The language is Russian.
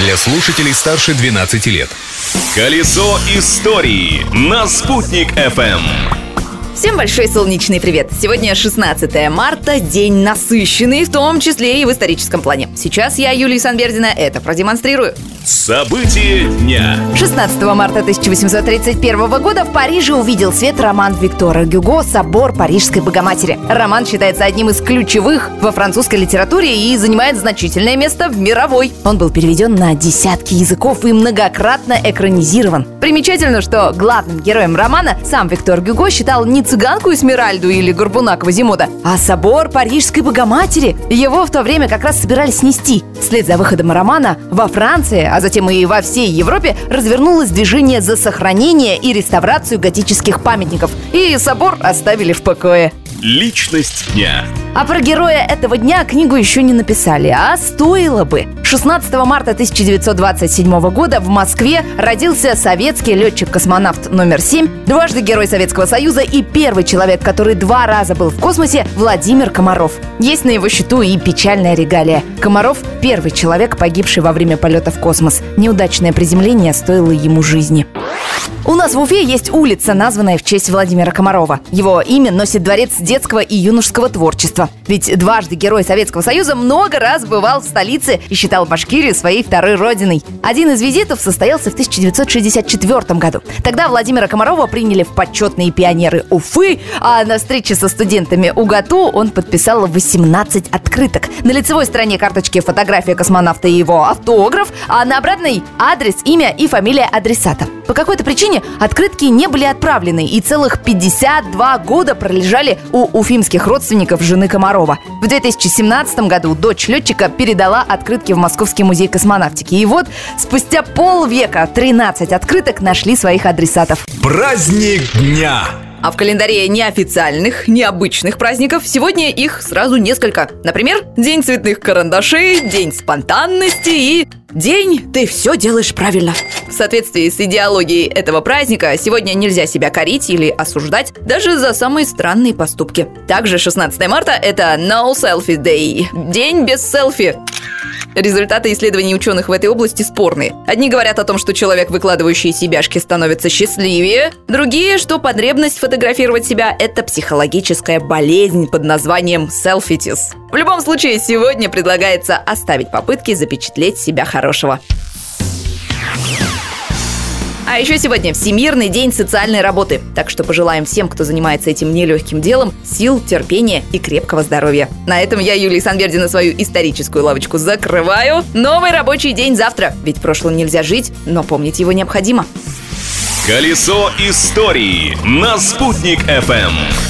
для слушателей старше 12 лет. Колесо истории на «Спутник FM. Всем большой солнечный привет! Сегодня 16 марта, день насыщенный, в том числе и в историческом плане. Сейчас я, Юлия Санбердина, это продемонстрирую. События дня. 16 марта 1831 года в Париже увидел свет роман Виктора Гюго «Собор Парижской Богоматери». Роман считается одним из ключевых во французской литературе и занимает значительное место в мировой. Он был переведен на десятки языков и многократно экранизирован. Примечательно, что главным героем романа сам Виктор Гюго считал не цыганку Эсмеральду или горбуна Квазимода, а собор Парижской Богоматери. Его в то время как раз собирались снести. Вслед за выходом романа во Франции, а затем и во всей Европе развернулось движение за сохранение и реставрацию готических памятников. И собор оставили в покое. Личность дня. А про героя этого дня книгу еще не написали, а стоило бы. 16 марта 1927 года в Москве родился советский летчик-космонавт номер 7, дважды Герой Советского Союза и первый человек, который два раза был в космосе, Владимир Комаров. Есть на его счету и печальная регалия. Комаров – первый человек, погибший во время полета в космос. Неудачное приземление стоило ему жизни. У нас в Уфе есть улица, названная в честь Владимира Комарова. Его имя носит Дворец детского и юношеского творчества. Ведь дважды Герой Советского Союза много раз бывал в столице и считал Башкирию своей второй родиной. Один из визитов состоялся в 1964 году. Тогда Владимира Комарова приняли в почетные пионеры Уфы, а на встрече со студентами УГАТУ он подписал 18 открыток. На лицевой стороне карточки фотография космонавта и его автограф, а на обратной адрес, имя и фамилия адресата. По какой-то причине открытки не были отправлены и целых 52 года пролежали у уфимских родственников жены Комарова. В 2017 году дочь летчика передала открытки в Московский музей космонавтики. И вот спустя полвека 13 открыток нашли своих адресатов. Праздник дня. А в календаре неофициальных, необычных праздников сегодня их сразу несколько. Например, День цветных карандашей, День спонтанности и День «Ты все делаешь правильно». В соответствии с идеологией этого праздника сегодня нельзя себя корить или осуждать даже за самые странные поступки. Также 16 марта – это No Selfie Day – День без селфи. Результаты исследований ученых в этой области спорные. Одни говорят о том, что человек, выкладывающий себяшки, становится счастливее. Другие, что потребность фотографировать себя – это психологическая болезнь под названием селфитис. В любом случае, сегодня предлагается оставить попытки запечатлеть себя хорошего. А еще сегодня Всемирный день социальной работы. Так что пожелаем всем, кто занимается этим нелегким делом, сил, терпения и крепкого здоровья. На этом я, Юлия Санбердина, свою историческую лавочку закрываю. Новый рабочий день завтра. Ведь прошлым нельзя жить, но помнить его необходимо. Колесо истории на «Спутник FM.